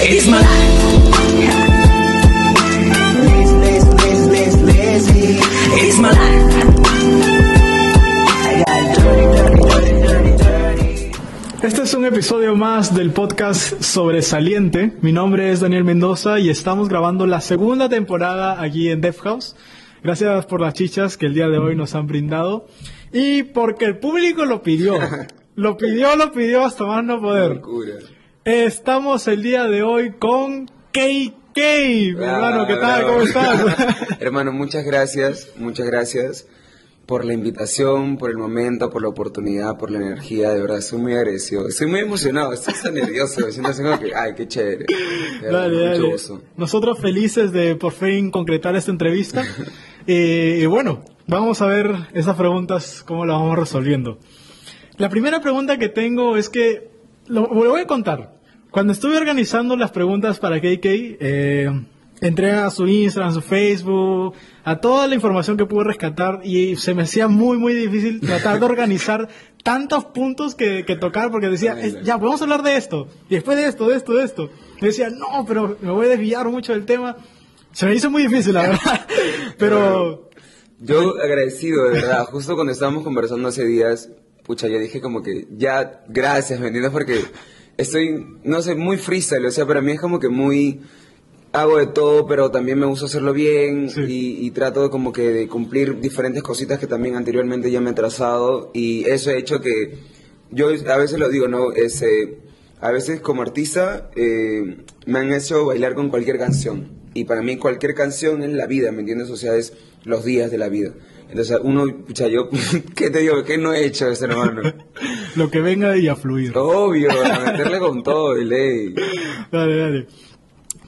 It's my life. It's my life. Este es un episodio más del podcast Sobresaliente. Mi nombre es Daniel Mendoza y estamos grabando la segunda temporada aquí en Def House. Gracias por las chichas que el día de hoy nos han brindado y porque el público lo pidió. Lo pidió, lo pidió hasta más no poder. Locura. Estamos el día de hoy con KK. Mi hermano, ¿qué tal? bravo. ¿Cómo estás? Hermano, muchas gracias, muchas gracias por la invitación, por el momento, por la oportunidad, por la energía. De verdad, estoy muy agradecido. Estoy muy emocionado, estoy tan nervioso. Me siento así como que, ay, qué chévere. Verdad, Dale, dale. Nosotros felices de por fin concretar esta entrevista. Eh, y bueno, vamos a ver esas preguntas, cómo las vamos resolviendo. La primera pregunta que tengo es que, lo, lo voy a contar. Cuando estuve organizando las preguntas para KK, eh, entré a su Instagram, a su Facebook, a toda la información que pude rescatar y se me hacía muy, muy difícil tratar de organizar tantos puntos que, que tocar porque decía, "Es- ya, podemos hablar de esto, y después de esto, de esto, de esto. Y decía, no, pero me voy a desviar mucho del tema. Se me hizo muy difícil, la verdad. Pero, Yo agradecido, de verdad. Justo cuando estábamos conversando hace días, pucha, yo dije como que ya, gracias, ¿me entiendes? Porque estoy, no sé, muy freestyle. O sea, para mí es como que muy. Hago de todo, pero también me gusta hacerlo bien Sí. y, y trato como que de cumplir diferentes cositas que también anteriormente ya me he trazado y eso ha hecho que yo a veces lo digo, ¿no? Este, a veces como artista eh, me han hecho bailar con cualquier canción y para mí cualquier canción es la vida, ¿me entiendes? O sea, es los días de la vida. Entonces uno, pucha, yo, ¿qué te digo? ¿Qué no he hecho ese hermano? lo que venga y a fluir. Obvio, a meterle con todo, de ley. Dale, dale.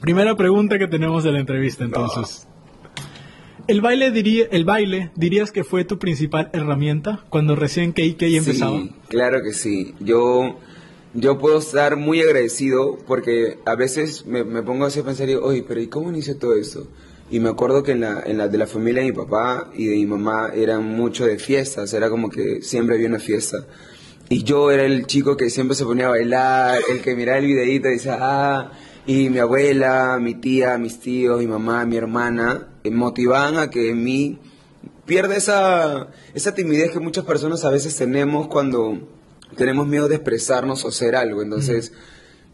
Primera pregunta que tenemos de la entrevista, entonces. ¿El baile, diría, ¿El baile dirías que fue tu principal herramienta cuando recién KK empezaba? Sí, claro que sí. Yo, yo puedo estar muy agradecido porque a veces me, me pongo así a pensar y digo, oye, pero ¿y cómo inició todo esto? Y me acuerdo que en la, en la de la familia de mi papá y de mi mamá eran mucho de fiestas, era como que siempre había una fiesta. Y yo era el chico que siempre se ponía a bailar, el que miraba el videíto y decía, ah, y mi abuela, mi tía, mis tíos, mi mamá, mi hermana, eh, motivaban a que en mí pierde esa, esa timidez que muchas personas a veces tenemos cuando tenemos miedo de expresarnos o hacer algo. Entonces,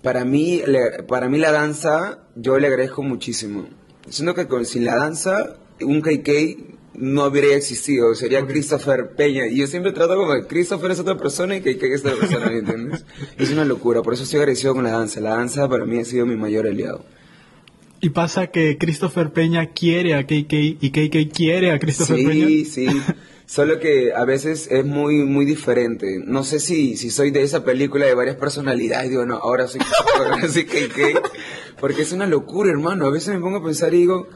para, mí, para mí la danza, yo le agradezco muchísimo. Siento que con, sin la danza, un KK no habría existido, sería Christopher Peña. Y yo siempre trato como que Christopher es otra persona y KK es otra persona, ¿me entiendes? Es una locura, por eso estoy agradecido con la danza. La danza para mí ha sido mi mayor aliado. Y pasa que Christopher Peña quiere a KK y KK quiere a Christopher sí, Peña. Sí, Solo que a veces es muy, muy diferente. No sé si, si soy de esa película de varias personalidades. Digo, no, ahora soy, ahora soy KK. Porque es una locura, hermano. A veces me pongo a pensar y digo,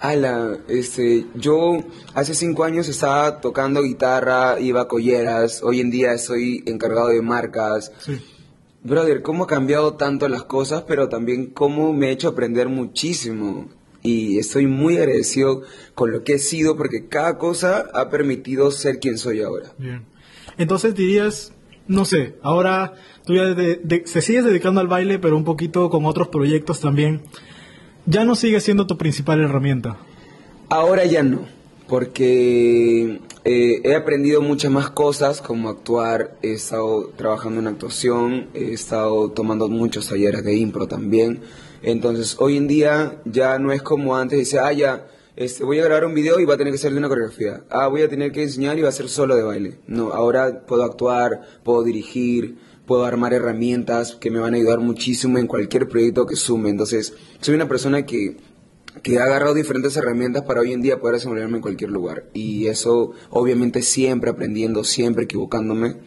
ala, este, yo hace cinco años estaba tocando guitarra, iba a colleras. Hoy en día soy encargado de marcas. Sí. Brother, cómo ha cambiado tanto las cosas, pero también cómo me ha hecho aprender muchísimo. Y estoy muy agradecido con lo que he sido porque cada cosa ha permitido ser quien soy ahora. Bien. Entonces dirías, no sé, ahora tú ya de- se sigues dedicando al baile, pero un poquito con otros proyectos también. Ya no sigue siendo tu principal herramienta. Ahora ya no, porque eh, he aprendido muchas más cosas como actuar, he estado trabajando en actuación, he estado tomando muchos talleres de impro también. Entonces hoy en día ya no es como antes, dice, ah, ya, este, voy a grabar un video y va a tener que ser de una coreografía. Ah, voy a tener que enseñar y va a ser solo de baile. No, ahora puedo actuar, puedo dirigir, puedo armar herramientas que me van a ayudar muchísimo en cualquier proyecto que sume. Entonces, soy una persona que, que ha agarrado diferentes herramientas para hoy en día poder desenvolverme en cualquier lugar. Y eso, obviamente, siempre aprendiendo, siempre equivocándome,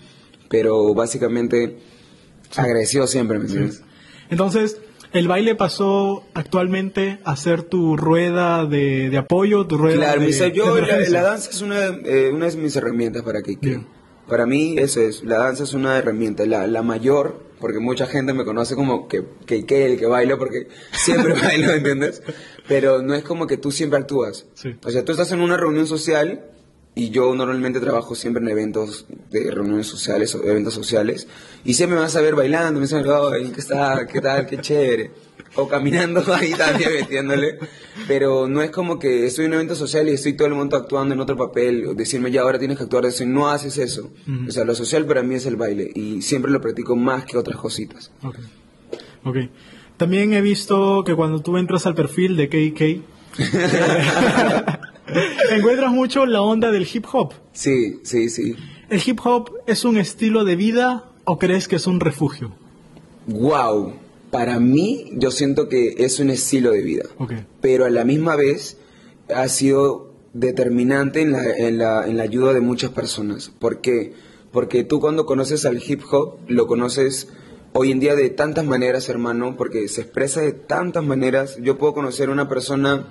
pero básicamente agradecido siempre, ¿me entiendes? Entonces, el baile pasó actualmente a ser tu rueda de, de apoyo, tu rueda Claro, de, yo, de la, la danza es una, eh, una de mis herramientas para que. Para mí eso es, la danza es una herramienta, la, la mayor, porque mucha gente me conoce como que, que, que el que baila, porque siempre bailo, ¿entiendes? Pero no es como que tú siempre actúas. Sí. O sea, tú estás en una reunión social y yo normalmente trabajo siempre en eventos de reuniones sociales o eventos sociales y siempre me vas a ver bailando, me dicen, "Ay, ¿qué está? ¿Qué tal? Qué chévere. O caminando ahí también metiéndole. Pero no es como que estoy en un evento social y estoy todo el mundo actuando en otro papel, o decirme ya ahora tienes que actuar de eso, y no haces eso. O sea, lo social para mí es el baile y siempre lo practico más que otras cositas. Ok. Ok. También he visto que cuando tú entras al perfil de KK, encuentras mucho la onda del hip hop. Sí, sí, sí. ¿El hip hop es un estilo de vida o crees que es un refugio? Wow. Para mí, yo siento que es un estilo de vida. Ok. Pero a la misma vez ha sido determinante en la, en la, en la ayuda de muchas personas. ¿Por qué? Porque tú cuando conoces al hip hop, lo conoces hoy en día de tantas maneras, hermano, porque se expresa de tantas maneras. Yo puedo conocer a una persona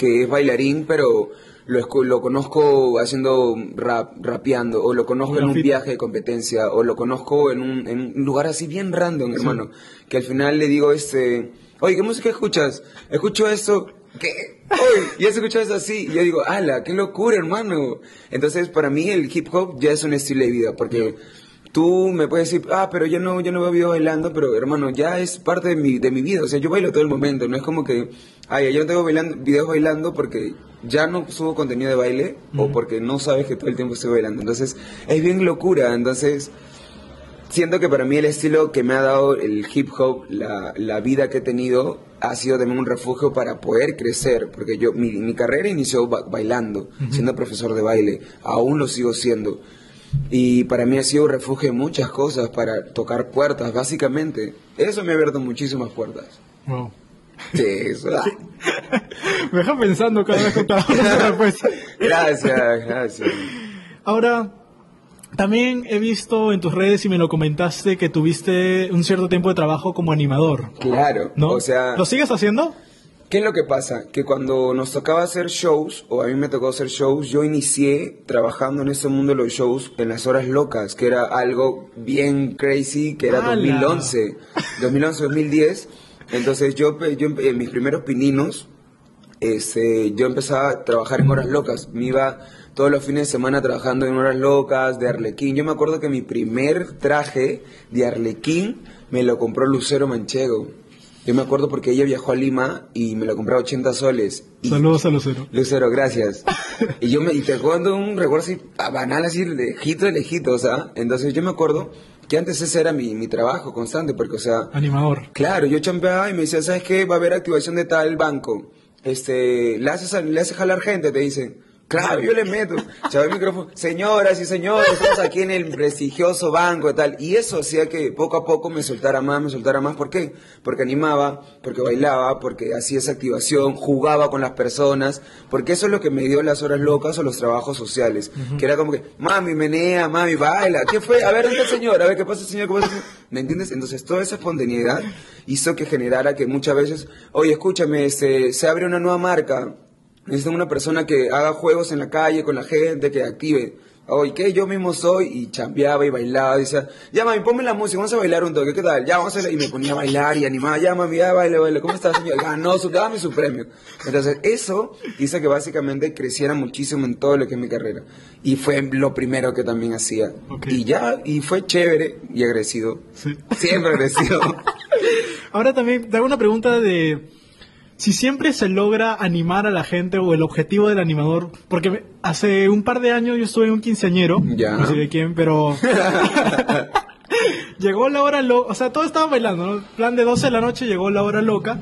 que es bailarín, pero lo, lo conozco haciendo rap, rapeando, o lo conozco en un viaje de competencia, o lo conozco en un, en un lugar así bien random, hermano, que al final le digo, este, oye, ¿qué música escuchas? Escucho esto, ¿qué? Oye, ya has escuchado eso así, y yo digo, ala, qué locura, hermano. Entonces, para mí el hip hop ya es un estilo de vida, porque... Tú me puedes decir, ah, pero yo no, yo no veo videos bailando, pero hermano, ya es parte de mi, de mi vida. O sea, yo bailo todo el momento. No es como que, ay, yo no tengo bailando, videos bailando porque ya no subo contenido de baile o porque no sabes que todo el tiempo estoy bailando. Entonces, es bien locura. Entonces, siento que para mí el estilo que me ha dado el hip hop, la, la vida que he tenido, ha sido también un refugio para poder crecer, porque yo, mi, mi carrera inició ba- bailando, siendo profesor de baile, aún lo sigo siendo. Y para mí ha sido un refugio de muchas cosas, para tocar puertas, básicamente. Eso me ha abierto muchísimas puertas. Wow. Sí, eso. ah. Me deja pensando cada vez que respuesta. Gracias, gracias. Ahora, también he visto en tus redes y me lo comentaste que tuviste un cierto tiempo de trabajo como animador, Claro, ¿no? o sea... ¿Lo sigues haciendo? ¿Qué es lo que pasa? Que cuando nos tocaba hacer shows, o a mí me tocó hacer shows, yo inicié trabajando en ese mundo de los shows en las horas locas, que era algo bien crazy, que era ¡Hala! 2011, 2011, 2010. Entonces yo, yo en mis primeros pininos, este, yo empezaba a trabajar en horas locas. Me iba todos los fines de semana trabajando en horas locas de Arlequín. Yo me acuerdo que mi primer traje de Arlequín me lo compró Lucero Manchego. Yo me acuerdo porque ella viajó a Lima y me lo compró a 80 soles. Y- Saludos a Lucero. Lucero, gracias. y yo me y te acuerdo un recuerdo así ah, banal, así lejito de lejito, o sea. Entonces yo me acuerdo que antes ese era mi, mi trabajo constante, porque, o sea, Animador. Claro, yo champeaba y me decía, ¿sabes qué? Va a haber activación de tal banco. Este, le haces, le haces jalar gente, te dicen. Claro, yo le meto. Chaval el micrófono. Señoras y señores, estamos aquí en el prestigioso banco y tal. Y eso hacía que poco a poco me soltara más, me soltara más. ¿Por qué? Porque animaba, porque bailaba, porque hacía esa activación, jugaba con las personas. Porque eso es lo que me dio las horas locas o los trabajos sociales. Que era como que, mami, menea, mami, baila. ¿Qué fue? A ver, ¿dónde está el señor? A ver, ¿qué pasa, señor? ¿Qué pasa, señor? ¿Me entiendes? Entonces, toda esa espontaneidad hizo que generara que muchas veces, oye, escúchame, este, se abre una nueva marca. Necesitan una persona que haga juegos en la calle con la gente, que active. Oye, ¿qué? Yo mismo soy. Y chambeaba y bailaba. Y decía, ya mami, ponme la música, vamos a bailar un toque. ¿Qué tal? Ya, vamos a. Y me ponía a bailar y animaba. Ya mami, ya baile, baile. ¿Cómo estás, señor? Ganó su, dame su premio. Entonces, eso hizo que básicamente creciera muchísimo en todo lo que es mi carrera. Y fue lo primero que también hacía. Ok. Y ya, y fue chévere y agradecido. Sí. Siempre agradecido. Ahora también te hago una pregunta de si siempre se logra animar a la gente o el objetivo del animador, porque hace un par de años yo estuve en un quinceañero, Ya. no sé de quién, pero llegó la hora loca, o sea, todos estaban bailando, ¿no? plan de 12 de la noche llegó la hora loca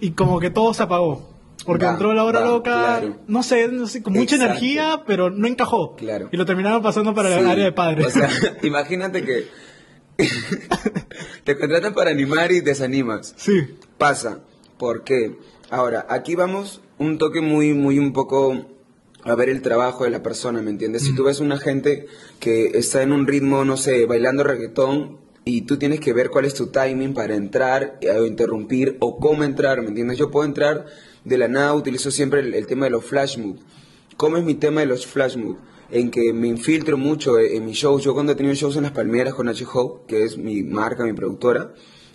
y como que todo se apagó. Porque Va, entró la hora va, loca, claro. no sé, no sé, con mucha Exacto. energía, pero no encajó. Claro. Y lo terminaron pasando para el área de padres. O sea, imagínate que te contratan para animar y desanimas. sí. Pasa. ¿Por qué? Ahora, aquí vamos un toque muy, muy un poco a ver el trabajo de la persona, ¿me entiendes? Si tú ves una gente que está en un ritmo, no sé, bailando reggaetón, y tú tienes que ver cuál es tu timing para entrar eh, o interrumpir o cómo entrar, ¿me entiendes? Yo puedo entrar de la nada, utilizo siempre el, el tema de los flash moves. ¿Cómo es mi tema de los flash moves? En que me infiltro mucho en, en mis shows. Yo cuando he tenido shows en las Palmeras con H. Hope, que es mi marca, mi productora,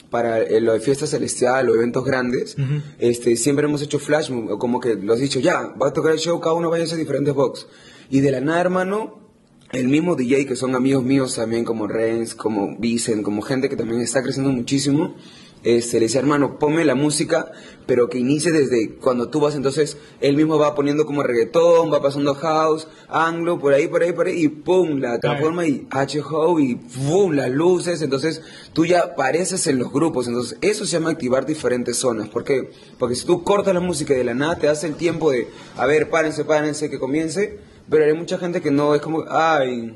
para eh, lo de fiesta celestial o eventos grandes, este, siempre hemos hecho flash como que lo has dicho, ya, va a tocar el show, cada uno vaya a hacer diferentes box. Y de la nada, hermano, el mismo DJ, que son amigos míos también, como Renz, como Vicen, como gente que también está creciendo muchísimo, este, le decía, hermano, ponme la música, pero que inicie desde cuando tú vas, entonces él mismo va poniendo como reggaetón, va pasando house, anglo, por ahí, por ahí, por ahí, y pum, la transforma y H-Ho y pum, las luces, entonces tú ya apareces en los grupos, entonces eso se llama activar diferentes zonas, ¿por qué? Porque si tú cortas la música y de la nada te das el tiempo de, a ver, párense, párense, que comience, pero hay mucha gente que no, es como, ay,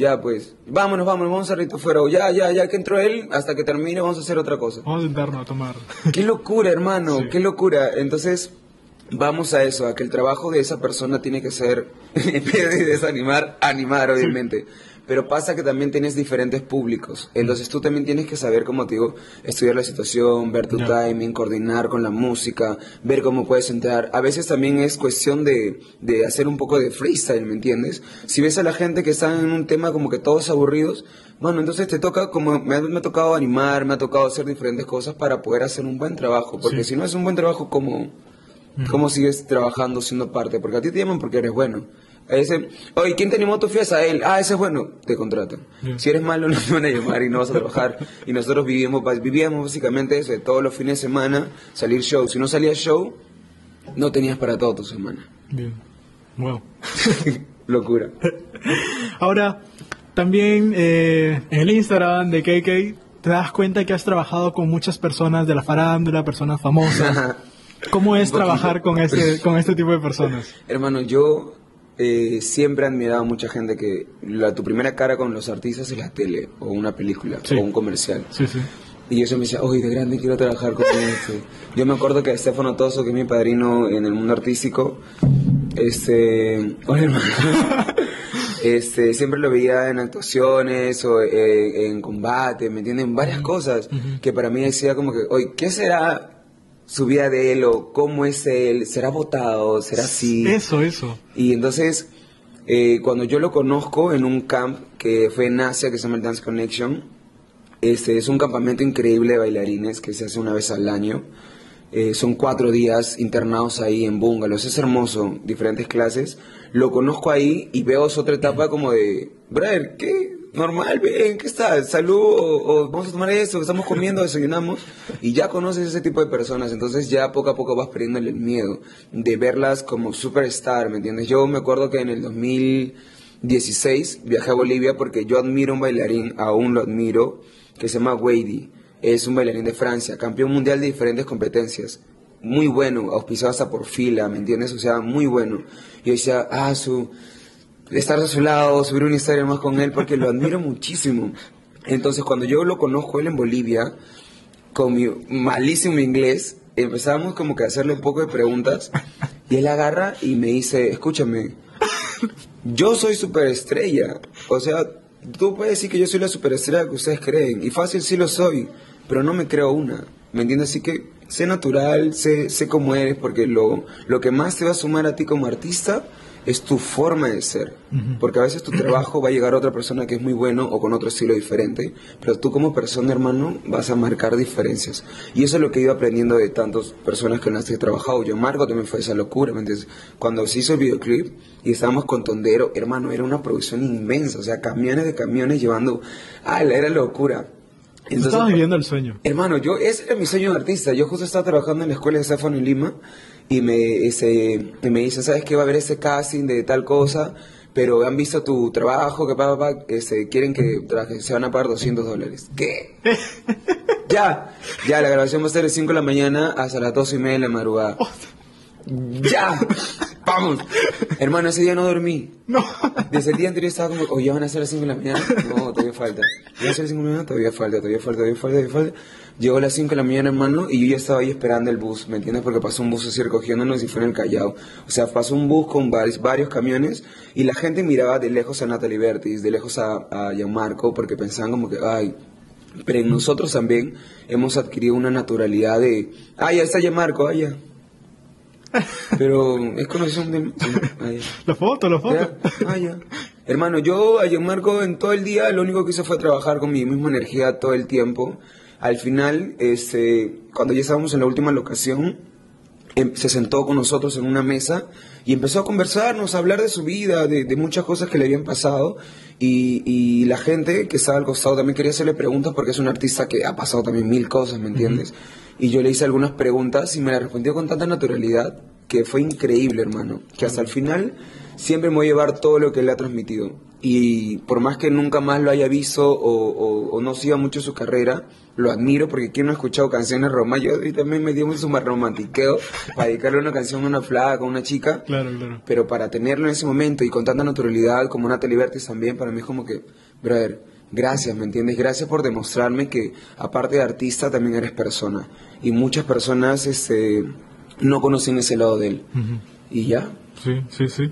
ya pues, vámonos, vámonos, vamos a rito fuera, o ya, ya, ya que entró él, hasta que termine vamos a hacer otra cosa. Vamos a sentarnos a tomar. Qué locura, hermano, Sí. qué locura. Entonces, vamos a eso, a que el trabajo de esa persona tiene que ser, en vez de desanimar, animar, obviamente. Pero pasa que también tienes diferentes públicos. Entonces tú también tienes que saber, como te digo, estudiar la situación, ver tu timing, coordinar con la música, ver cómo puedes entrar. A veces también es cuestión de, de hacer un poco de freestyle, ¿me entiendes? Si ves a la gente que está en un tema como que todos aburridos, bueno, entonces te toca, como me ha, me ha tocado animar, me ha tocado hacer diferentes cosas para poder hacer un buen trabajo. Porque Sí. si no es un buen trabajo, ¿cómo, ¿cómo sigues trabajando siendo parte? Porque a ti te llaman porque eres bueno. Ese, oye, ¿quién te animó a tu fiesta? A él. Ah, ese es bueno. Te contratan. Si eres malo, no te van a llamar y no vas a trabajar. y nosotros vivíamos, vivíamos básicamente eso, de todos los fines de semana, salir show. Si no salías show, no tenías para toda tu semana. Bien. Wow. Locura. Ahora, también eh, en el Instagram de KK te das cuenta que has trabajado con muchas personas de la farándula, personas famosas. ¿Cómo es trabajar con este, con este tipo de personas? Hermano, yo eh, siempre he admirado a mucha gente que la, tu primera cara con los artistas es la tele, o una película, Sí. o un comercial. Sí, sí. Y yo siempre decía, oye, de grande quiero trabajar con este. Yo me acuerdo que Estefano Toso, que es mi padrino en el mundo artístico, este... Hola, hermano. Este, siempre lo veía en actuaciones o eh, en combate, ¿me entienden? Varias cosas que para mí decía como que, oye, ¿qué será su vida de él o cómo es él? ¿Será votado? ¿Será así? Eso, eso. Y entonces, eh, cuando yo lo conozco en un camp que fue en Asia, que se llama el Dance Connection, este es un campamento increíble de bailarines que se hace una vez al año. Eh, son cuatro días internados ahí en bungalows. Es hermoso, diferentes clases. Lo conozco ahí y veo su otra etapa como de, brother, ¿qué? Normal, ven, ¿qué está? Salud, o, vamos a tomar esto, estamos comiendo, desayunamos. Y ya conoces ese tipo de personas. Entonces ya poco a poco vas perdiéndole el miedo de verlas como superstar, ¿me entiendes? Yo me acuerdo que en el 2016 viajé a Bolivia porque yo admiro un bailarín, aún lo admiro, que se llama Wadey. Es un bailarín de Francia, campeón mundial de diferentes competencias. Muy bueno, auspiciado hasta por fila, ¿me entiendes? O sea, muy bueno. Y yo decía, ah, su, estar a su lado, subir una historia más con él, porque lo admiro muchísimo. Entonces, cuando yo lo conozco él en Bolivia, con mi malísimo inglés, empezamos como que a hacerle un poco de preguntas, y él agarra y me dice, escúchame, yo soy superestrella. O sea, tú puedes decir que yo soy la superestrella que ustedes creen. Y fácil sí lo soy, pero no me creo una. ¿Me entiendes? Así que sé natural, sé, sé cómo eres, porque lo, lo que más te va a sumar a ti como artista es tu forma de ser. Porque a veces tu trabajo va a llegar a otra persona que es muy bueno o con otro estilo diferente, pero tú como persona, hermano, vas a marcar diferencias. Y eso es lo que he ido aprendiendo de tantas personas con las que he trabajado. Yo, Marco, también fue esa locura, ¿me entiendes? Cuando se hizo el videoclip y estábamos con Tondero, hermano, era una producción inmensa, o sea, camiones de camiones llevando... Ah, era locura. Tú estabas viviendo el sueño. Hermano, yo, ese era mi sueño de artista. Yo justo estaba trabajando en la escuela de Stefano en Lima y me, ese, y me dice, ¿sabes qué? Va a haber ese casting de tal cosa, pero han visto tu trabajo, que pa, pa, pa, este, quieren que se van a pagar 200 dólares. ¿Qué? ya, ya, la grabación va a ser de 5 de la mañana hasta las 12 y media de la madrugada. ¡Ya! ¡Vamos! Hermano, ese día no dormí. No. Desde el día anterior estaba como, oye, van a ser las 5 de la mañana. No, todavía falta. ¿Van a ser las 5 de la mañana? Todavía falta, todavía falta, todavía falta, todavía falta. Llegó a las 5 de la mañana, hermano, y yo ya estaba ahí esperando el bus, ¿me entiendes? Porque pasó un bus así recogiéndonos y fue en el Callao. O sea, pasó un bus con varios, varios camiones y la gente miraba de lejos a Natalie Bertis, de lejos a, a Gianmarco, porque pensaban como que, ay, pero en nosotros también hemos adquirido una naturalidad de, ah, ya está Gianmarco, ah, ya. Pero es conocido de... ya. La foto, la foto. Ya, ah, ya. Hermano, yo a Gianmarco en todo el día lo único que hice fue trabajar con mi misma energía todo el tiempo. Al final, este, cuando ya estábamos en la última locación, em- se sentó con nosotros en una mesa y empezó a conversarnos, a hablar de su vida, de, de muchas cosas que le habían pasado. Y, y la gente que estaba al costado también quería hacerle preguntas porque es un artista que ha pasado también mil cosas, ¿me entiendes? Y yo le hice algunas preguntas y me las respondió con tanta naturalidad que fue increíble, hermano. Que hasta el final siempre me voy a llevar todo lo que él ha transmitido. Y por más que nunca más lo haya visto o, o- o no siga mucho su carrera, lo admiro porque quien no ha escuchado canciones románticas, yo también me dio un super romantiqueo para dedicarle una canción a una flaca, a una chica. Claro, claro. Pero para tenerlo en ese momento y con tanta naturalidad como Natalie Bertis también, para mí es como que, brother, gracias, ¿me entiendes? Gracias por demostrarme que aparte de artista también eres persona. Y muchas personas este, no conocen ese lado de él. Y ya. Sí, sí, sí.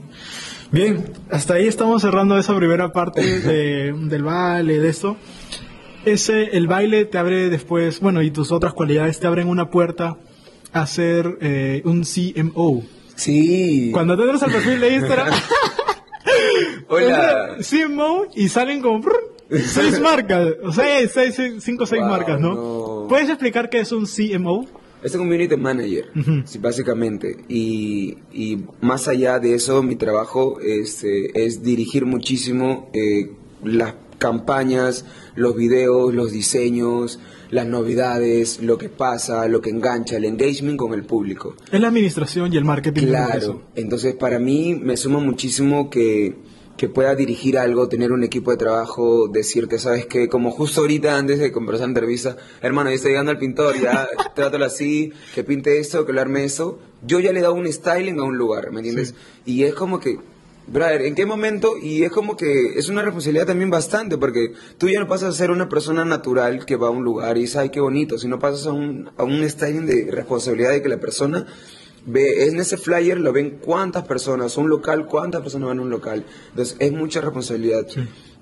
Bien, hasta ahí estamos cerrando esa primera parte de- del baile, de esto. Ese, el baile te abre después, bueno, y tus otras cualidades te abren una puerta a ser eh, un CMO. Sí. Cuando te entras al perfil de Instagram, Hola. CMO y salen como seis marcas, o sea, seis, seis- cinco o seis Wow, marcas, ¿no? no. ¿Puedes explicar qué es un CMO? Es un community manager, sí, básicamente. Y, y más allá de eso, mi trabajo este, es dirigir muchísimo eh, las campañas, los videos, los diseños, las novedades, lo que pasa, lo que engancha, el engagement con el público. Es la administración y el marketing. Claro, entonces para mí me suma muchísimo que, que pueda dirigir algo, tener un equipo de trabajo, decirte, sabes que como justo ahorita antes de conversar en entrevista, hermano, yo estoy llegando al pintor, ya trátalo así, que pinte esto, que lo arme eso, yo ya le he dado un styling a un lugar, ¿me entiendes? Y es como que, brother, ¿en qué momento? Y es como que es una responsabilidad también bastante, porque tú ya no pasas a ser una persona natural que va a un lugar y dices, ay, qué bonito, sino pasas a un, a un styling de responsabilidad de que la persona ve, en ese flyer lo ven cuántas personas, un local, cuántas personas van a un local. Entonces es mucha responsabilidad.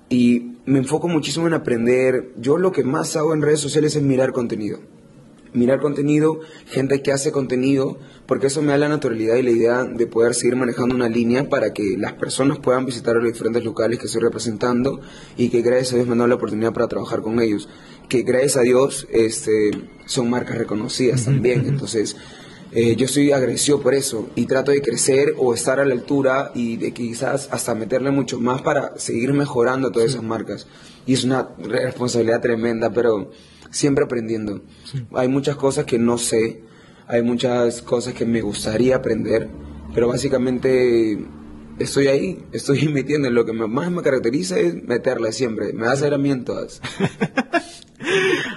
Y me enfoco muchísimo en aprender. Yo lo que más hago en redes sociales es mirar contenido. Mirar contenido, gente que hace contenido, porque eso me da la naturalidad y la idea de poder seguir manejando una línea para que las personas puedan visitar los diferentes locales que estoy representando y que gracias a Dios me han dado la oportunidad para trabajar con ellos. Que gracias a Dios este, son marcas reconocidas también. Entonces, eh, yo estoy agradecido por eso y trato de crecer o estar a la altura y de quizás hasta meterle mucho más para seguir mejorando todas esas marcas. Y es una responsabilidad tremenda, pero siempre aprendiendo. Hay muchas cosas que no sé, hay muchas cosas que me gustaría aprender, pero básicamente estoy ahí, estoy metiendo. Lo que más me caracteriza es meterle siempre. Me da a hacer a mí en todas.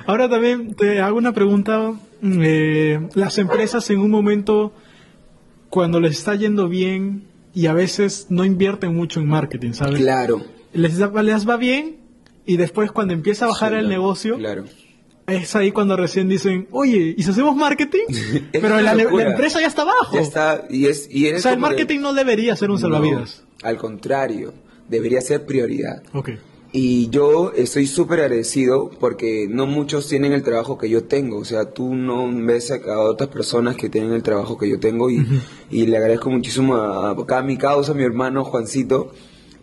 Ahora también te hago una pregunta. mm, eh, las empresas en un momento, cuando les está yendo bien y a veces no invierten mucho en marketing, ¿sabes? Claro. Les, les va bien y después cuando empieza a bajar Sí, el negocio, Claro. es ahí cuando recién dicen, oye, ¿y si hacemos marketing? Pero la, empresa ya está abajo. Ya está, y es, y O sea, el marketing no debería ser un salvavidas. No, al contrario, debería ser prioridad. Ok. Y yo estoy súper agradecido porque no muchos tienen el trabajo que yo tengo. O sea, tú no ves a, a otras personas que tienen el trabajo que yo tengo y, y le agradezco muchísimo a, acá a mi causa, a mi hermano Juancito.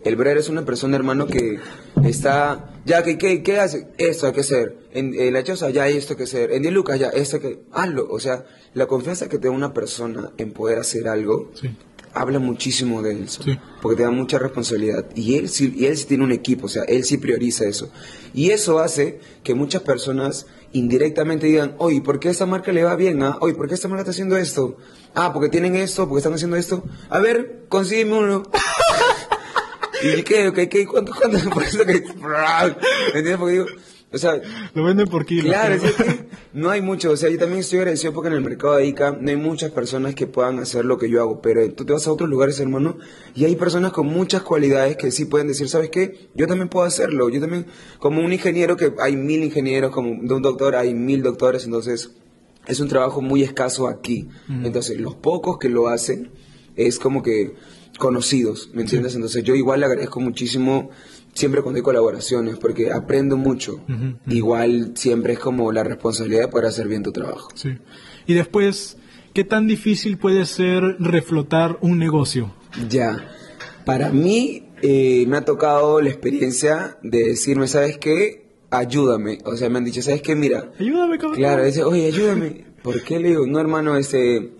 El brother es una persona, hermano, que está... Ya, ¿qué, qué, qué hace? Esto hay que hacer. En, en la choza ya hay esto que hacer. En 10 lucas ya, esto que... Hazlo. O sea, la confianza que te da una persona en poder hacer algo Sí. Habla muchísimo de eso, Sí. porque te da mucha responsabilidad. Y él, sí, y él sí tiene un equipo, o sea, él sí prioriza eso. Y eso hace que muchas personas indirectamente digan, oye, ¿por qué esta marca le va bien? Ah? Oye, ¿por qué esta marca está haciendo esto? Ah, porque tienen esto, porque están haciendo esto. A ver, consígueme uno. ¿Y qué? ¿Qué? ¿Qué? ¿Cuánto? ¿Cuánto? Por eso que... ¿Me entiendes? Porque digo, o sea, Lo venden por kilo. Claro, es que no hay mucho, o sea, yo también estoy agradecido porque en el mercado de ICA no hay muchas personas que puedan hacer lo que yo hago, pero tú te vas a otros lugares, hermano, y hay personas con muchas cualidades que sí pueden decir, ¿sabes qué? Yo también puedo hacerlo, yo también, como un ingeniero, que hay mil ingenieros, como de un doctor hay mil doctores, entonces es un trabajo muy escaso aquí. Entonces, los pocos que lo hacen es como que conocidos, ¿me entiendes? Entonces, yo igual le agradezco muchísimo siempre cuando hay colaboraciones, porque aprendo mucho. Igual siempre es como la responsabilidad de poder hacer bien tu trabajo. Sí. Y después, ¿qué tan difícil puede ser reflotar un negocio? Ya, para mí eh, me ha tocado la experiencia de decirme, ¿sabes qué? Ayúdame. O sea, me han dicho, ¿sabes qué? Mira, Ayúdame, cabrón. Claro, dice, oye, ayúdame. ¿Por qué le digo? No, hermano, este,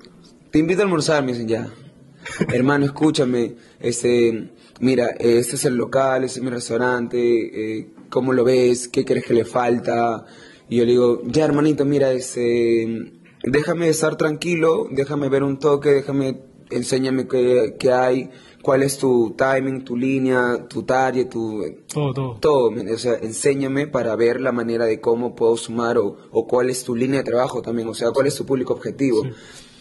te invito a almorzar, me dicen ya. Hermano, escúchame, este, mira, eh, este es el local, este es mi restaurante, eh, ¿cómo lo ves? ¿Qué crees que le falta? Y yo le digo, ya hermanito, mira, este, déjame estar tranquilo, déjame ver un toque, déjame, enséñame qué, qué hay, cuál es tu timing, tu línea, tu target, tu, Todo, todo. todo, ¿me- o sea, enséñame para ver la manera de cómo puedo sumar o, o cuál es tu línea de trabajo también, o sea, cuál es tu público objetivo.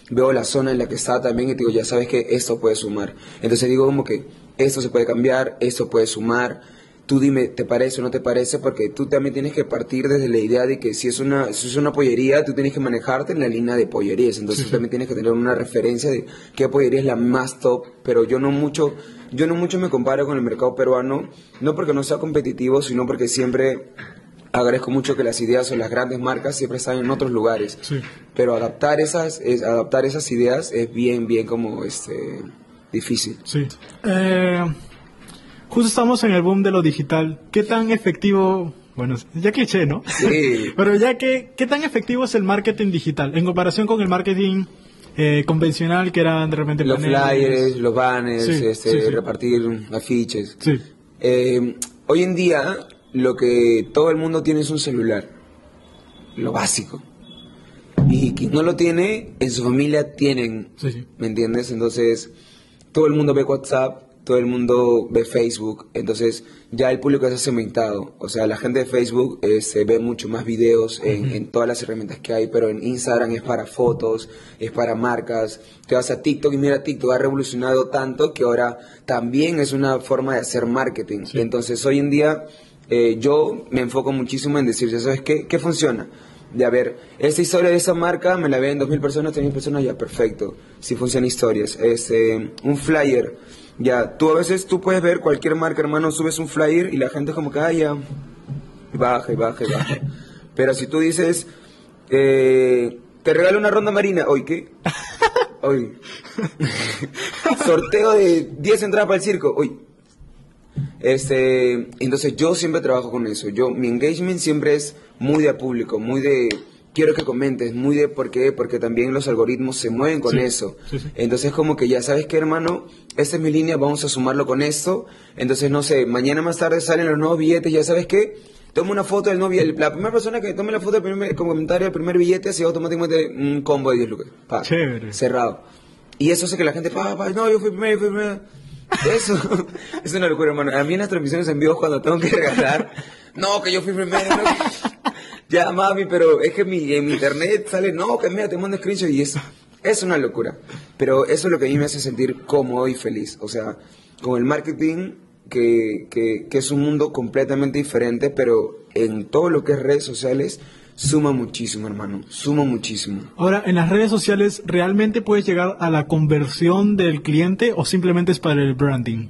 Veo la zona en la que está también y te digo, ya sabes que esto puede sumar. Entonces digo como que esto se puede cambiar, esto puede sumar. Tú dime, ¿te parece o no te parece? Porque tú también tienes que partir desde la idea de que si es una, si es una pollería, tú tienes que manejarte en la línea de pollerías. Entonces tú también tienes que tener una referencia de qué pollería es la más top. Pero yo no mucho, yo no mucho me comparo con el mercado peruano, no porque no sea competitivo, sino porque siempre agradezco mucho que las ideas o las grandes marcas siempre están en otros lugares. Sí. Pero adaptar esas, es, adaptar esas ideas es bien, bien como este difícil. Sí. Eh, justo estamos en el boom de lo digital. ¿Qué tan efectivo, bueno, ya cliché, ¿no? Sí. Pero ya que, ¿qué tan efectivo es el marketing digital en comparación con el marketing eh, convencional que eran de repente Los paneles? flyers, los banners, Sí, este, sí, sí. repartir afiches. Sí, Eh, hoy en día lo que todo el mundo tiene es un celular, lo básico. Y quien no lo tiene, en su familia tienen. ¿me entiendes? Entonces, todo el mundo ve WhatsApp, todo el mundo ve Facebook, entonces ya el público está segmentado. O sea, la gente de Facebook eh, se ve mucho más videos en, en todas las herramientas que hay, pero en Instagram es para fotos, es para marcas. Te vas a TikTok y mira, TikTok ha revolucionado tanto que ahora también es una forma de hacer marketing. Entonces, hoy en día eh, yo me enfoco muchísimo en decir, ¿ya ¿sabes qué? ¿Qué funciona? De a ver, esta historia de esa marca me la ven 2.000 personas, 3.000 personas, ya perfecto. Si funcionan historias. Es eh, un flyer. Ya, tú a veces tú puedes ver cualquier marca, hermano, subes un flyer y la gente es como que, ah, ya. Y baja, y baja, y baja. Pero si tú dices, eh, te regalo una ronda marina, ¿hoy qué? Hoy. Sorteo de 10 entradas para el circo, hoy. Este, entonces yo siempre trabajo con eso. Yo, mi engagement siempre es muy de público, muy de quiero que comentes, muy de por qué, porque también los algoritmos se mueven con Sí, eso. sí, sí. Entonces como que ya sabes que hermano, esta es mi línea, vamos a sumarlo con esto. Entonces no sé, mañana más tarde salen los nuevos billetes, ya sabes qué, toma una foto del billete. La primera persona que tome la foto del primer como comentario del primer billete, se automáticamente un combo de 10 lucas. Pa, Chévere. Cerrado. Y eso hace que la gente, pa, pa, no, yo fui primero, yo fui primero. Eso es una locura, hermano. A mí en las transmisiones en vivo cuando tengo que regalar, no, que yo fui primero. ya, mami, pero es que mi, en internet sale, no, que mira, te mando screenshot y eso. Es una locura. Pero eso es lo que a mí me hace sentir cómodo y feliz. O sea, con el marketing, que, que, que es un mundo completamente diferente, pero en todo lo que es redes sociales, suma muchísimo, hermano. Suma muchísimo. Ahora, en las redes sociales, ¿realmente puedes llegar a la conversión del cliente o simplemente es para el branding?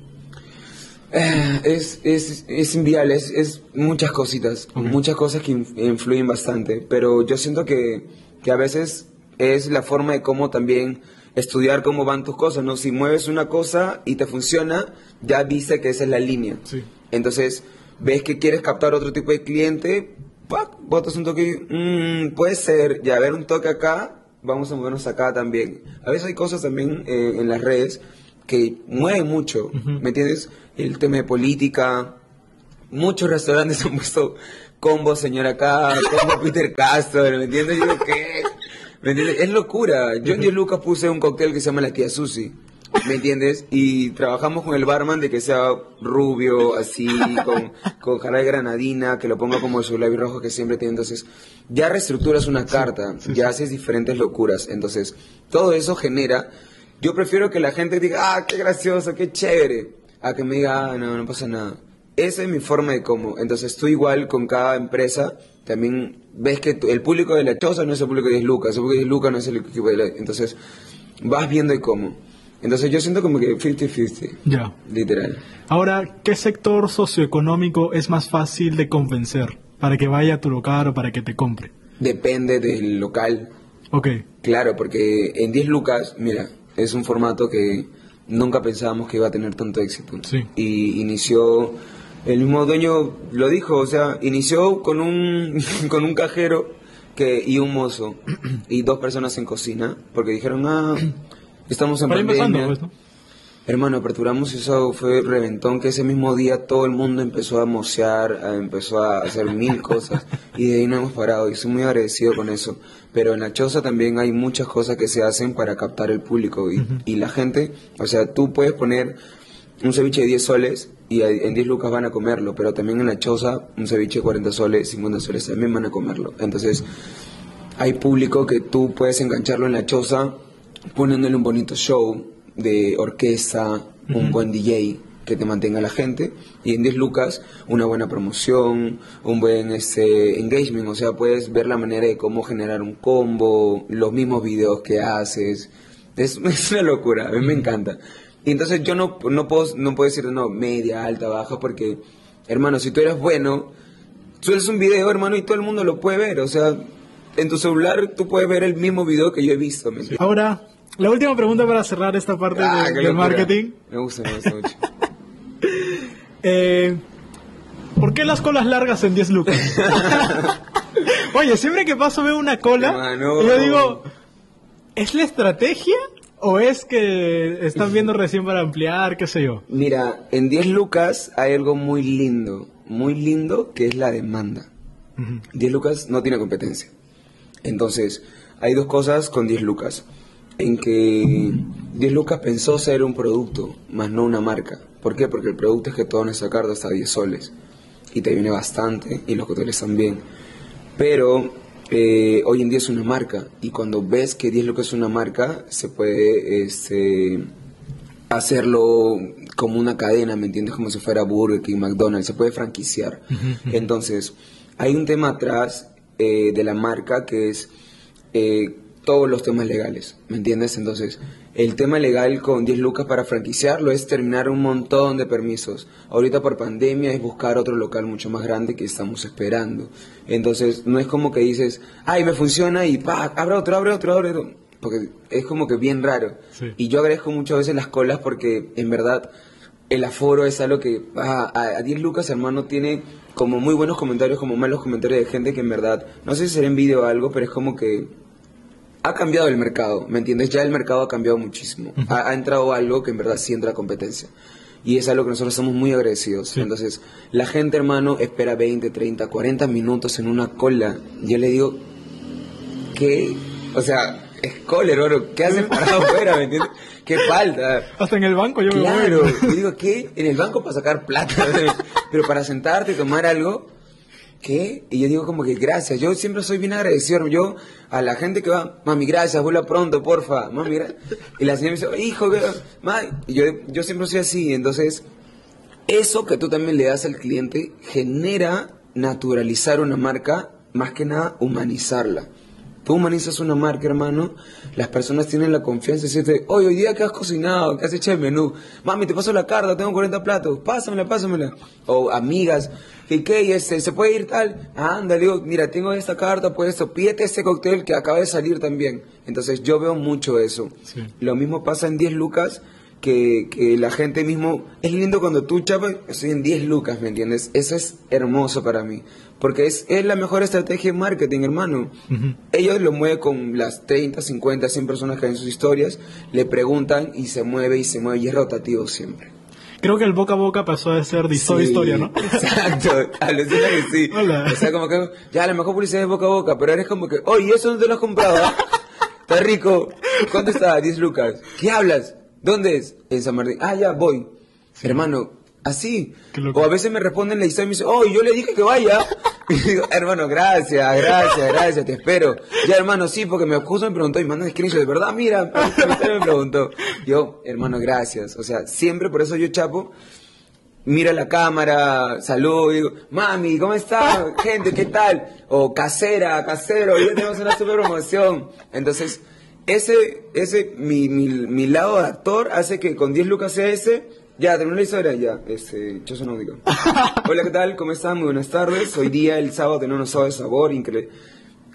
Eh, Es, es, es inviable, es, es muchas cositas, muchas cosas que in- influyen bastante, pero yo siento que, que a veces es la forma de cómo también estudiar cómo van tus cosas, ¿no? Si mueves una cosa y te funciona, ya viste que esa es la línea. Sí. Entonces, ves que quieres captar otro tipo de cliente, ¡pac! botas un toque, mm, puede ser, ya ver un toque acá, vamos a movernos acá también. A veces hay cosas también eh, en las redes que mueven mucho, ¿me entiendes? El tema de política, muchos restaurantes han puesto combo señor acá, combo Peter Castro, ¿me entiendes? Yo. ¿Me entiendes? Es locura. Yo en 10 lucas puse un cóctel que se llama la tía Susi. ¿Me entiendes? Y trabajamos con el barman de que sea rubio, así, con, con jarabe granadina, que lo ponga como su labio rojo que siempre tiene. Entonces, ya reestructuras una carta, ya haces diferentes locuras. Entonces, todo eso genera. Yo prefiero que la gente diga, ah, qué gracioso, qué chévere, a que me diga, ah, no, no pasa nada. Esa es mi forma de cómo. Entonces tú igual con cada empresa también ves que tu- el público de la choza no es el público de 10 lucas, el público de 10 lucas no es el equipo de la... Entonces vas viendo y cómo. Entonces yo siento como que 50-50, Ya. literal. Ahora, ¿qué sector socioeconómico es más fácil de convencer para que vaya a tu local o para que te compre? Depende del local, Ok, claro, porque en 10 lucas, mira, es un formato que nunca pensábamos que iba a tener tanto éxito. Sí. Y inició, el mismo dueño lo dijo, o sea, inició con un, con un cajero que, y un mozo, y dos personas en cocina, porque dijeron, ah, estamos en pandemia. pues, ¿no? Hermano, aperturamos y eso fue reventón, que ese mismo día todo el mundo empezó a mocear, a- empezó a hacer mil cosas y de ahí no hemos parado y soy muy agradecido con eso. Pero en la choza también hay muchas cosas que se hacen para captar el público y, y la gente, o sea, tú puedes poner un ceviche de 10 soles y en 10 lucas van a comerlo, pero también en la choza un ceviche de 40 soles, 50 soles también van a comerlo. Entonces, hay público que tú puedes engancharlo en la choza poniéndole un bonito show de orquesta, un buen DJ que te mantenga la gente y en 10 lucas una buena promoción, un buen este, engagement, o sea, puedes ver la manera de cómo generar un combo, los mismos videos que haces. Es, es una locura, a mí me encanta. Y entonces yo no, no, puedo, no puedo decir, no, media, alta, baja, porque, hermano, si tú eres bueno, subes un video, hermano, y todo el mundo lo puede ver. O sea, en tu celular tú puedes ver el mismo video que yo he visto. ¿me? Ahora, la última pregunta para cerrar esta parte Ah, de- del marketing. Me gusta, me gusta mucho. Eh, ¿Por qué las colas largas en 10 lucas? Oye, siempre que paso veo una cola Hermano. y yo digo, ¿es la estrategia o es que están viendo recién para ampliar, qué sé yo? Mira, en 10 lucas hay algo muy lindo, muy lindo, que es la demanda. 10 lucas no tiene competencia. Entonces, hay dos cosas con 10 lucas. En que 10 lucas pensó ser un producto, más no una marca. ¿Por qué? Porque el producto es que todo en esa carta está a 10 soles. Y te viene bastante, y los hoteles también. Pero eh, hoy en día es una marca. Y cuando ves que 10 lucas es una marca, se puede este, hacerlo como una cadena, ¿me entiendes? Como si fuera Burger King, McDonald's, se puede franquiciar. Entonces, hay un tema atrás eh, de la marca que es eh, todos los temas legales, ¿me entiendes? Entonces, el tema legal con 10 lucas para franquiciarlo es terminar un montón de permisos. Ahorita por pandemia es buscar otro local mucho más grande que estamos esperando. Entonces, no es como que dices, ay, me funciona y pa, abre otro, abre otro, abre otro. Porque es como que bien raro. Sí. Y yo agradezco muchas veces las colas porque en verdad el aforo es algo que ah, a, a 10 lucas, hermano, tiene como muy buenos comentarios, como malos comentarios de gente que en verdad, no sé si será envidia o algo, pero es como que ha cambiado el mercado, ¿me entiendes? Ya el mercado ha cambiado muchísimo. ha, ha entrado algo que en verdad sí entra competencia. Y es algo que nosotros somos muy agradecidos. Entonces, la gente, hermano, espera 20, 30, 40 minutos en una cola. Yo le digo, ¿qué? O sea, es cola, hermano. ¿Qué haces parado afuera, me entiendes? ¿Qué falta? Hasta en el banco yo Claro, me yo digo, ¿qué? En el banco para sacar plata, pero para sentarte y tomar algo, ¿qué? Y yo digo como que gracias, yo siempre soy bien agradecido, yo a la gente que va, mami, gracias, vuela pronto, porfa, mami, gracias. Y la señora me dice, hijo, mami, yo, yo siempre soy así, entonces, eso que tú también le das al cliente genera naturalizar una marca, más que nada humanizarla. Tú humanizas una marca, hermano, las personas tienen la confianza de decirte, oye, hoy día que has cocinado, que has hecho el menú, mami, te paso la carta, tengo 40 platos, pásamela, pásamela. O amigas, ¿qué, qué, este, se puede ir tal? Anda, le digo, mira, tengo esta carta, pues esto, pídete este cóctel que acaba de salir también. Entonces yo veo mucho eso. Sí. Lo mismo pasa en 10 lucas, que, que la gente mismo... Es lindo cuando tú, chapa, estoy en 10 lucas, ¿me entiendes? Eso es hermoso para mí. Porque es, es la mejor estrategia de marketing, hermano. Ellos lo mueven con las 30, 50, 100 personas que hay en sus historias, le preguntan y se mueve y se mueve y es rotativo siempre. Creo que el boca a boca pasó de ser de historia a Sí, historia, ¿no? Exacto, alucina que sí. Hola. O sea, como que ya la mejor publicidad es boca a boca, pero eres como que, oye, ¿eso no te lo has comprado? Está rico. ¿Cuánto está? 10 lucas. ¿Qué hablas? ¿Dónde es? En San Martín. Ah, ya, voy. Hermano, así. O a veces me responden la historia y me dicen, oh, yo le dije que vaya. Y digo, hermano, gracias, gracias, gracias, te espero. Ya, hermano, sí, porque me justo me preguntó y manda screenshot, de verdad, mira, me preguntó. Yo, hermano, gracias. O sea, siempre por eso yo chapo mira la cámara, saludo, digo, mami, ¿cómo está? Gente, ¿qué tal? O casera, casero, hoy tenemos una super promoción. Entonces, ese, ese, mi, mi, mi lado de actor hace que con 10 lucas sea ese, ya, terminó la historia, ya, este, Choso Náutico. Hola, ¿qué tal? ¿Cómo están? Muy buenas tardes. Hoy día, el sábado, tenemos un sábado de sabor, increíble.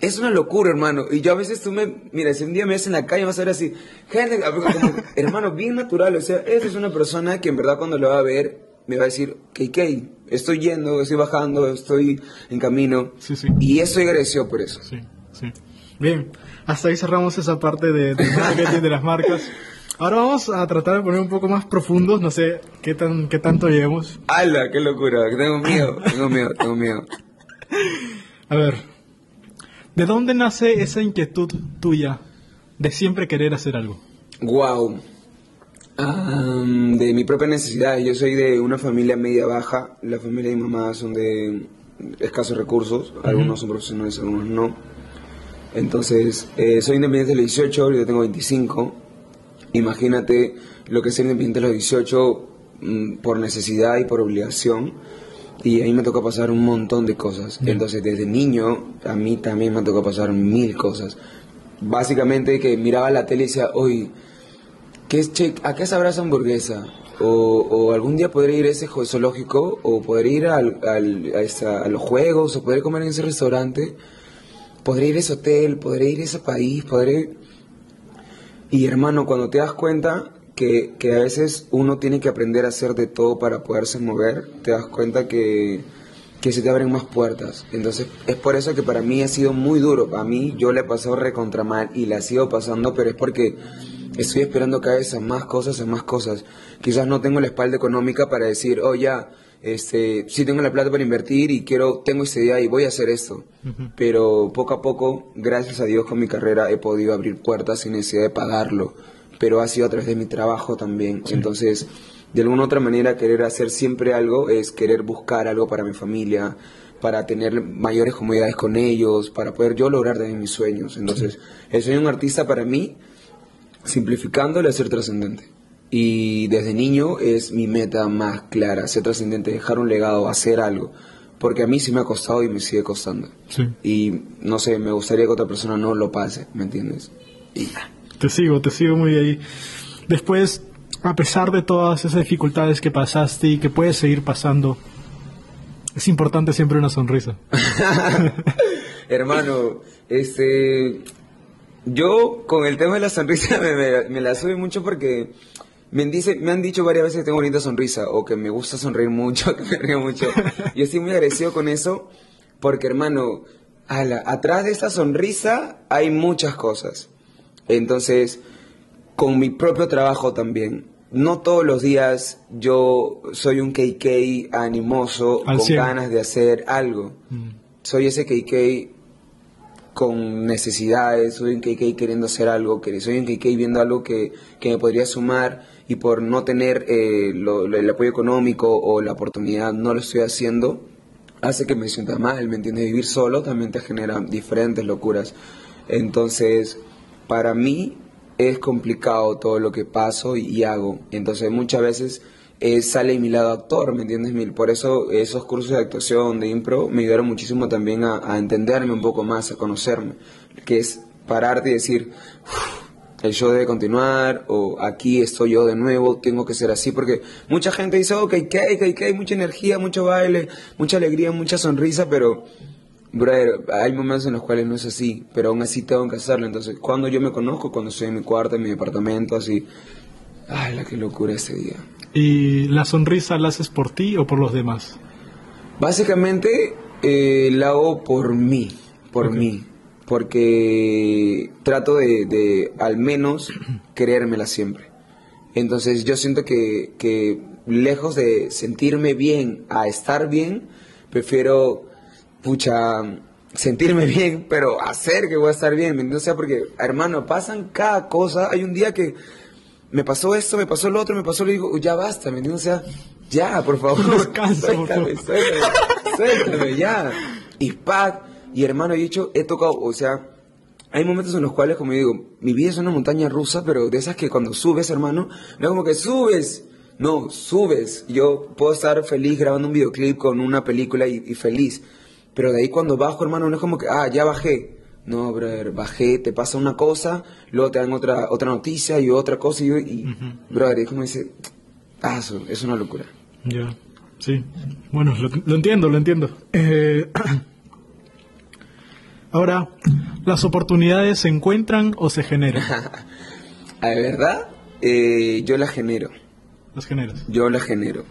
Es una locura, hermano. Y yo a veces tú me, mira, si un día me ves en la calle, vas a ver así, gente, como, hermano, bien natural. O sea, esa es una persona que en verdad cuando lo va a ver, me va a decir, KK, estoy yendo, estoy bajando, estoy en camino. Sí, sí. Y estoy agradecido por eso. Sí, sí. Sí. Bien, hasta ahí cerramos esa parte de, de marketing de las marcas. Ahora vamos a tratar de poner un poco más profundos, no sé qué tan qué tanto llevemos. ¡Hala! ¡Qué locura! Tengo miedo, tengo miedo, tengo miedo. A ver, ¿de dónde nace esa inquietud tuya de siempre querer hacer algo? Wow. de mi propia necesidad. Yo soy de una familia media baja. La familia de mi mamá son de escasos recursos. Algunos son profesionales, algunos no. Entonces, eh, soy independiente a los 18, yo tengo 25. Imagínate lo que es ser independiente a los 18 mm, por necesidad y por obligación. Y a mí me toca pasar un montón de cosas. Entonces, desde niño, a mí también me toca pasar mil cosas. Básicamente, que miraba la tele y decía, hoy, ¿qué es, che, ¿a qué sabrá esa hamburguesa? O, o algún día podré ir a ese zoológico, o podré ir al, al- a, esa- a los juegos, o podré comer en ese restaurante, podré ir a ese hotel, podré ir a ese país, podré... Y hermano, cuando te das cuenta que, que a veces uno tiene que aprender a hacer de todo para poderse mover, te das cuenta que, que se te abren más puertas. Entonces, es por eso que para mí ha sido muy duro. A mí yo le he pasado recontra mal y la sigo pasando, pero es porque estoy esperando cada vez más cosas, a más cosas. Quizás no tengo la espalda económica para decir, oh ya, este, sí tengo la plata para invertir y quiero, tengo esa idea y voy a hacer esto. Pero poco a poco, gracias a Dios con mi carrera he podido abrir puertas sin necesidad de pagarlo. Pero ha sido a través de mi trabajo también. Entonces, de alguna u otra manera, querer hacer siempre algo es querer buscar algo para mi familia, para tener mayores comodidades con ellos, para poder yo lograr también mis sueños. Entonces, el sueño de un artista para mí simplificándole a ser trascendente. Y desde niño es mi meta más clara, ser trascendente, dejar un legado, hacer algo. Porque a mí sí me ha costado y me sigue costando. Sí. Y no sé, me gustaría que otra persona no lo pase, ¿me entiendes? Y ya. Te sigo, te sigo muy ahí. Después, a pesar de todas esas dificultades que pasaste y que puedes seguir pasando, es importante siempre una sonrisa. Hermano, este. Yo con el tema de la sonrisa me, me- me la sube mucho porque me, dice, me han dicho varias veces que tengo bonita sonrisa o que me gusta sonreír mucho, que me río mucho. Yo estoy muy agradecido con eso porque, hermano, ala, atrás de esta sonrisa hay muchas cosas. Entonces, con mi propio trabajo también. No todos los días yo soy un KK animoso, Al con cien. ganas de hacer algo. Soy ese KK con necesidades, soy un KK queriendo hacer algo, soy un KK viendo algo que, que me podría sumar y por no tener eh, lo- lo- el apoyo económico o la oportunidad no lo estoy haciendo, hace que me sienta mal, ¿me entiendes? Vivir solo también te genera diferentes locuras. Entonces, para mí es complicado todo lo que paso y, y hago. Entonces, muchas veces eh, sale mi lado actor, ¿me entiendes? Por eso esos cursos de actuación, de impro, me ayudaron muchísimo también a, a entenderme un poco más, a conocerme. Que es pararte y decir, "Uf, el show debe continuar, o aquí estoy yo de nuevo, tengo que ser así, porque mucha gente dice, hay, que hay mucha energía, mucho baile, mucha alegría, mucha sonrisa, pero, brother, hay momentos en los cuales no es así, pero aún así tengo que hacerlo. Entonces, cuando yo me conozco, cuando estoy en mi cuarto, en mi departamento, así, ay, la que locura ese día. ¿Y la sonrisa la haces por ti o por los demás? Básicamente eh, la hago por mí, por Ok. mí, porque trato de, de al menos creérmela siempre. Entonces yo siento que, que lejos de sentirme bien a estar bien, prefiero, pucha, sentirme bien, pero hacer que voy a estar bien, ¿me entiendes? O sea, porque, hermano, pasan cada cosa. Hay un día que me pasó esto, me pasó lo otro, me pasó lo digo, ya basta, ¿me entiendes? O sea, ya, por favor. Por suéltame, favor. suéltame, suéltame, ya. Y pack, y hermano, he dicho, he tocado, o sea, hay momentos en los cuales, como digo, mi vida es una montaña rusa, pero de esas que cuando subes, hermano, no es como que subes. No, subes. Yo puedo estar feliz grabando un videoclip con una película y, y feliz. Pero de ahí cuando bajo, hermano, no es como que, ah, ya bajé. No, brother, bajé, te pasa una cosa, luego te dan otra, otra noticia y otra cosa y, y brother, es como dice, ah, eso, es una locura. Ya, sí. Bueno, lo, lo entiendo, lo entiendo. Eh, ahora, ¿las oportunidades se encuentran o se generan? A de verdad, eh, yo la genero. Las generas. yo la genero.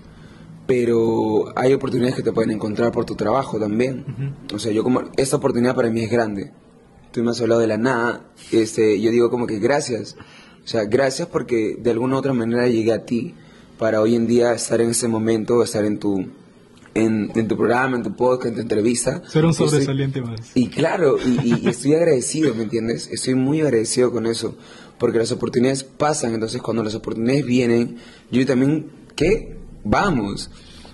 Pero hay oportunidades que te pueden encontrar por tu trabajo también. O sea, yo como... Esta oportunidad para mí es grande. tú me has hablado de la nada, este, yo digo como que gracias. O sea, gracias porque de alguna u otra manera llegué a ti para hoy en día estar en ese momento, estar en tu, en, en tu programa, en tu podcast, en tu entrevista. Ser un sobresaliente más. y claro, y, y- y estoy agradecido, ¿me entiendes? Estoy muy agradecido con eso, porque las oportunidades pasan, entonces cuando las oportunidades vienen, yo también, ¿qué? Vamos.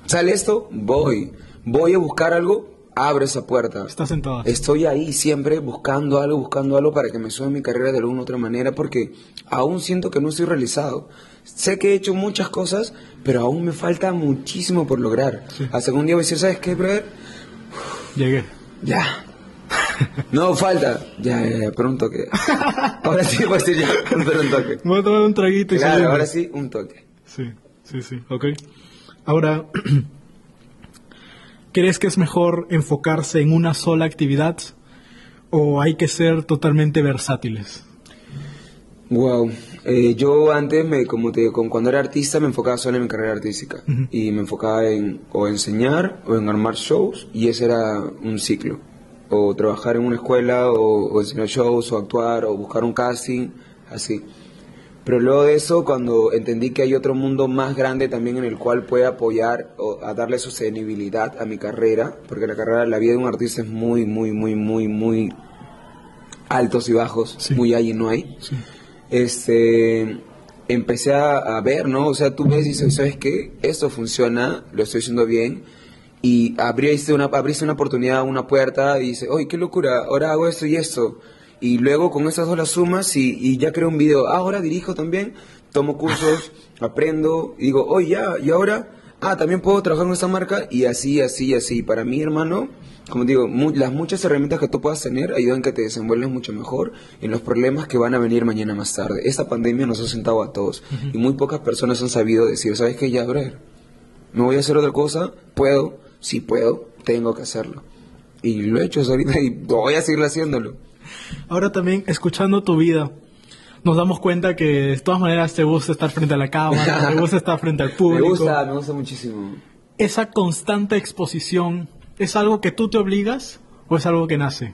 Sale esto, voy. Voy a buscar algo, abro esa puerta. Está sentado. Estoy ahí siempre buscando algo, buscando algo para que me suba mi carrera de alguna u otra manera, porque aún siento que no estoy realizado. Sé que he hecho muchas cosas, pero aún me falta muchísimo por lograr. Sí. Hasta que un día voy a decir, ¿sabes qué, brother? Llegué. Ya. No, falta. Ya, ya, ya, pero un toque. Ahora sí puedo decir ya, pero un toque. Voy a tomar un traguito y Claro, salimos. ahora sí, un toque. Sí, sí, sí, ok. Ahora, ¿crees que es mejor enfocarse en una sola actividad o hay que ser totalmente versátiles? Wow. Eh, yo antes, me, como te digo, con- cuando era artista me enfocaba solo en mi carrera artística. Y me enfocaba en o enseñar o en armar shows y ese era un ciclo. O trabajar en una escuela o, o enseñar shows o actuar o buscar un casting, así. Pero luego de eso, cuando entendí que hay otro mundo más grande también en el cual puede apoyar o a darle sostenibilidad a mi carrera, porque la carrera, la vida de un artista es muy, muy, muy, muy, muy altos y bajos, Sí. muy hay y no hay Sí. Este empecé a, a ver, ¿no? O sea, tú ves y dices, ¿sabes qué? Esto funciona, lo estoy haciendo bien. Y abriste una, abriste una oportunidad, una puerta, y dices, oye, qué locura, ahora hago esto y esto. Y luego con esas dos las sumas y, y ya creo un video. Ah, ahora dirijo también, tomo cursos, aprendo, y digo, oye, ya, y ahora, ah, también puedo trabajar con esta marca, y así, así, así. Para mí, hermano, como digo, mu- las muchas herramientas que tú puedas tener ayudan que te desenvuelvas mucho mejor en los problemas que van a venir mañana más tarde. Esta pandemia nos ha sentado a todos y muy pocas personas han sabido decir, ¿sabes qué? Ya, brother, me voy a hacer otra cosa, puedo, si puedo, tengo que hacerlo. Y lo he hecho hasta ahorita y voy a seguir haciéndolo. Ahora también, escuchando tu vida, nos damos cuenta que de todas maneras te gusta estar frente a la cámara, te gusta estar frente al Me público. gusta, me gusta muchísimo. ¿Esa constante exposición es algo que tú te obligas o es algo que nace?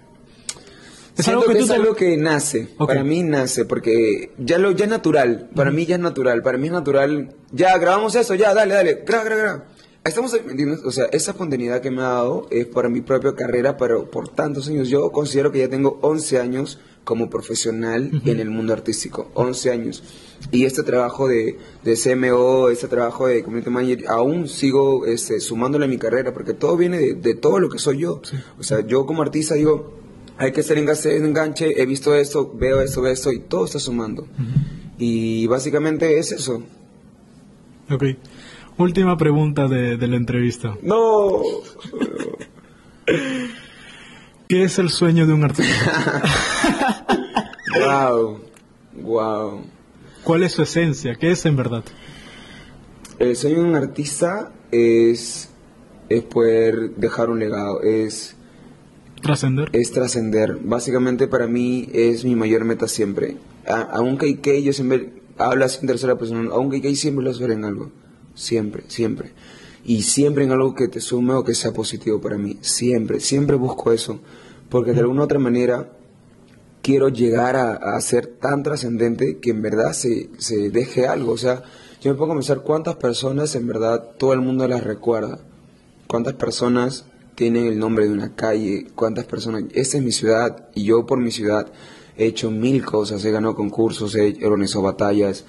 Es Siento algo que que tú es te- algo que nace. Ok. Para mí nace, porque ya lo ya es natural. Para mí ya es natural. Para mí es natural. Ya grabamos eso, ya, dale, dale. Gra, gra, gra. Estamos, ¿me entiendes? O sea, esa espontaneidad que me ha dado es para mi propia carrera, pero por tantos años. Yo considero que ya tengo 11 años como profesional en el mundo artístico. 11 años. Y este trabajo de, de CMO, este trabajo de Community Manager, aún sigo este, sumándole a mi carrera, porque todo viene de, de todo lo que soy yo. O sea, yo como artista digo, hay que hacer enganche, enganche, he visto esto, veo esto, veo esto, y todo está sumando. Y básicamente es eso. Ok. Última pregunta de, de la entrevista. No. ¿Qué es el sueño de un artista? wow. Wow. ¿Cuál es su esencia? ¿Qué es en verdad? El sueño de un artista es, es poder dejar un legado, es, Trascender. es trascender. Básicamente para mí es mi mayor meta siempre. Aunque hay que yo siempre hablo en tercera persona, aunque hay que siempre lo ver en algo. Siempre, siempre. Y siempre en algo que te sume o que sea positivo para mí. Siempre, siempre busco eso. Porque de alguna u otra manera quiero llegar a, a ser tan trascendente que en verdad se, se deje algo. O sea, yo me pongo a pensar cuántas personas en verdad todo el mundo las recuerda. Cuántas personas tienen el nombre de una calle, cuántas personas... Esta es mi ciudad y yo por mi ciudad he hecho mil cosas, he ganado concursos, he organizado batallas,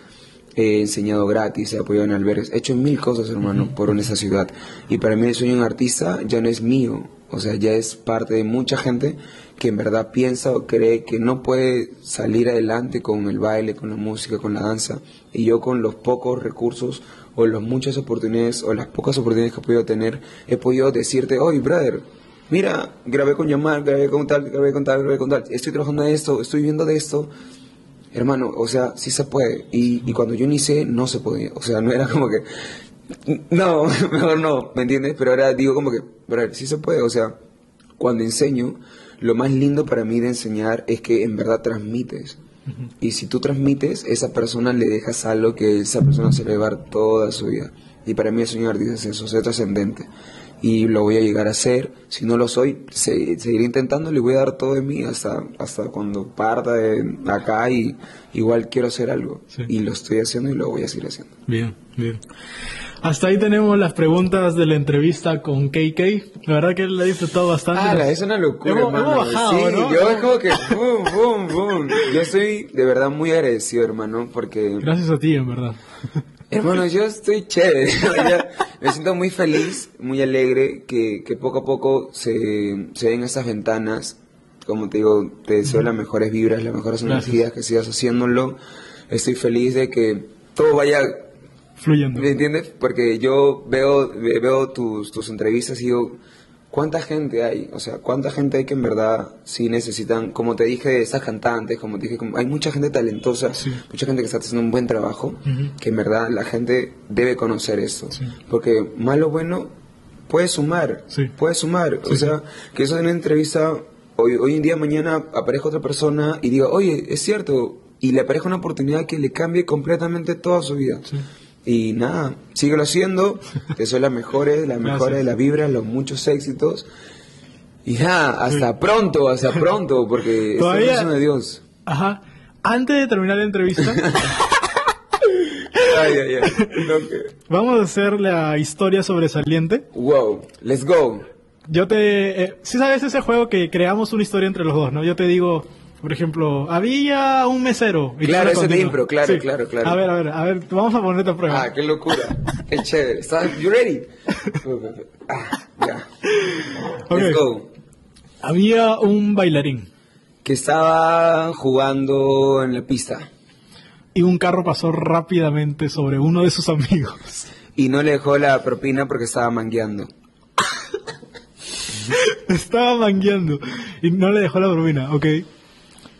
he enseñado gratis, he apoyado en albergues, he hecho mil cosas, hermano, por esa ciudad. Y para mí el sueño de un artista ya no es mío, o sea, ya es parte de mucha gente que en verdad piensa o cree que no puede salir adelante con el baile, con la música, con la danza. Y yo con los pocos recursos o las muchas oportunidades o las pocas oportunidades que he podido tener, he podido decirte, oye, brother, mira, grabé con Yamal, grabé con tal, grabé con tal, grabé con tal, estoy trabajando en esto, estoy viendo de esto. Hermano, o sea, sí se puede. Y, y cuando yo inicié, no se podía. O sea, no era como que, no, mejor no, ¿me entiendes? Pero ahora digo como que, brother, sí se puede. O sea, cuando enseño, lo más lindo para mí de enseñar es que en verdad transmites. Y si tú transmites, esa persona le dejas algo que esa persona se le va a llevar toda su vida. Y para mí el artista es eso, ser trascendente. Y lo voy a llegar a hacer. Si no lo soy, se- seguiré intentándolo y voy a dar todo de mí hasta, hasta cuando parta de acá y igual quiero hacer algo. Sí. Y lo estoy haciendo y lo voy a seguir haciendo. Bien, bien. Hasta ahí tenemos las preguntas de la entrevista con KK. La verdad que la he disfrutado bastante. Ah, es una locura, Hemos- hermano. hemos bajado, sí, ¿no? yo es como que boom, boom, boom. Yo estoy de verdad muy agradecido, hermano, porque Gracias a ti, en verdad. Hermano, yo estoy chévere. Me siento muy feliz, muy alegre que, que poco a poco se, se ven estas ventanas. Como te digo, te deseo las mejores vibras, las mejores energías, que sigas haciéndolo. Estoy feliz de que todo vaya, Fluyendo. ¿me entiendes? Porque yo veo, ve- veo tus, tus entrevistas y digo, ¿cuánta gente hay? O sea, ¿cuánta gente hay que en verdad sí necesitan, como te dije, estas cantantes, como te dije, como- hay mucha gente talentosa, Sí. mucha gente que está haciendo un buen trabajo, que en verdad la gente debe conocer esto. Sí. Porque malo bueno puede sumar, Sí. puede sumar. o sea, que eso en una entrevista, hoy, hoy en día, mañana aparezca otra persona y diga, oye, es cierto, y le aparezca una oportunidad que le cambie completamente toda su vida. Y nada, síguelo haciendo, que son las mejores, las mejores de las vibras, los muchos éxitos. Y nada, hasta pronto, hasta pronto, porque Todavía- es de Dios. Ajá. Antes de terminar la entrevista, Ay, ay, ay. Vamos a hacer la historia sobresaliente. Wow, let's go. Yo te... Eh, sí sabes ese juego que creamos una historia entre los dos, ¿no? Yo te digo, por ejemplo, había un mesero. y Claro, ese impro, claro, claro, claro. A ver, a ver, a ver, vamos a ponerte a prueba. Ah, qué locura. Qué chévere. ¿Estás, you ready? Ah, ya. Ok. Let's go. Había un bailarín Que estaba jugando en la pista y un carro pasó rápidamente sobre uno de sus amigos. y no le dejó la propina porque estaba mangueando. Estaba mangueando y no le dejó la propina, ok.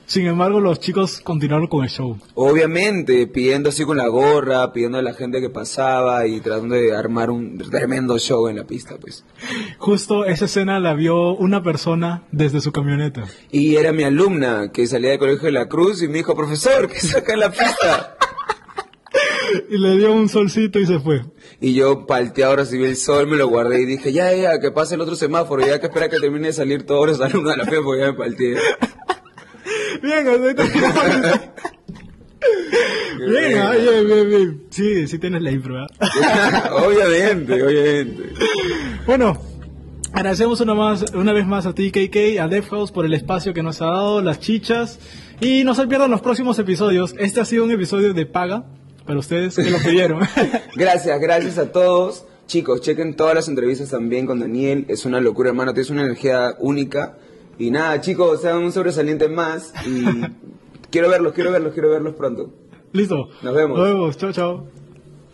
Sin embargo, los chicos continuaron con el show. Obviamente, pidiendo así con la gorra, pidiendo a la gente que pasaba y tratando de armar un tremendo show en la pista, pues. Justo esa escena la vio una persona desde su camioneta. Y era mi alumna que salía del colegio de la Cruz y me dijo, profesor, ¿qué saca en la pista? Y le dio un solcito y se fue. Y yo palteado recibí el sol, me lo guardé y dije, ya, ya, que pase el otro semáforo, ya que espera que termine de salir todos los alumnos de la fe porque ya me palteé. Bien, bien, ah, bien, bien, bien. Sí, sí tienes la ¿verdad? obviamente, obviamente. Bueno, agradecemos una, más, una vez más a ti, KK, a Def House por el espacio que nos ha dado, las chichas. Y no se pierdan los próximos episodios. Este ha sido un episodio de paga para ustedes que lo pidieron. Gracias, gracias a todos. Chicos, chequen todas las entrevistas también con Daniel. Es una locura, hermano. Tienes una energía única. Y nada, chicos, sean un sobresaliente más. Y quiero verlos, quiero verlos, quiero verlos pronto. Listo. Nos vemos. Nos vemos. Chao, chao.